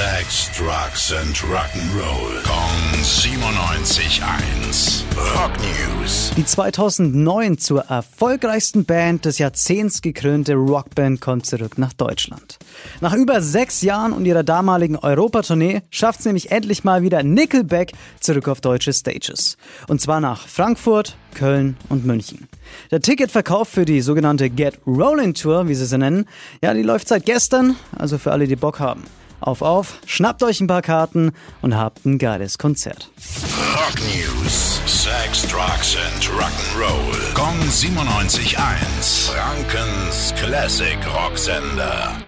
Sex, Drugs and Rock'n'Roll. Kong 97.1. Rock News. Die 2009 zur erfolgreichsten Band des Jahrzehnts gekrönte Rockband kommt zurück nach Deutschland. Nach über sechs Jahren und ihrer damaligen Europatournee schafft es nämlich endlich mal wieder Nickelback zurück auf deutsche Stages. Und zwar nach Frankfurt, Köln und München. Der Ticketverkauf für die sogenannte Get Rollin' Tour, wie sie sie nennen, ja, die läuft seit gestern, also für alle, die Bock haben. Auf, auf, schnappt euch ein paar Karten und habt ein geiles Konzert. Rock News. Sex, Drugs and Rock'n'Roll. Kong 97.1. Frankens Classic Rocksender.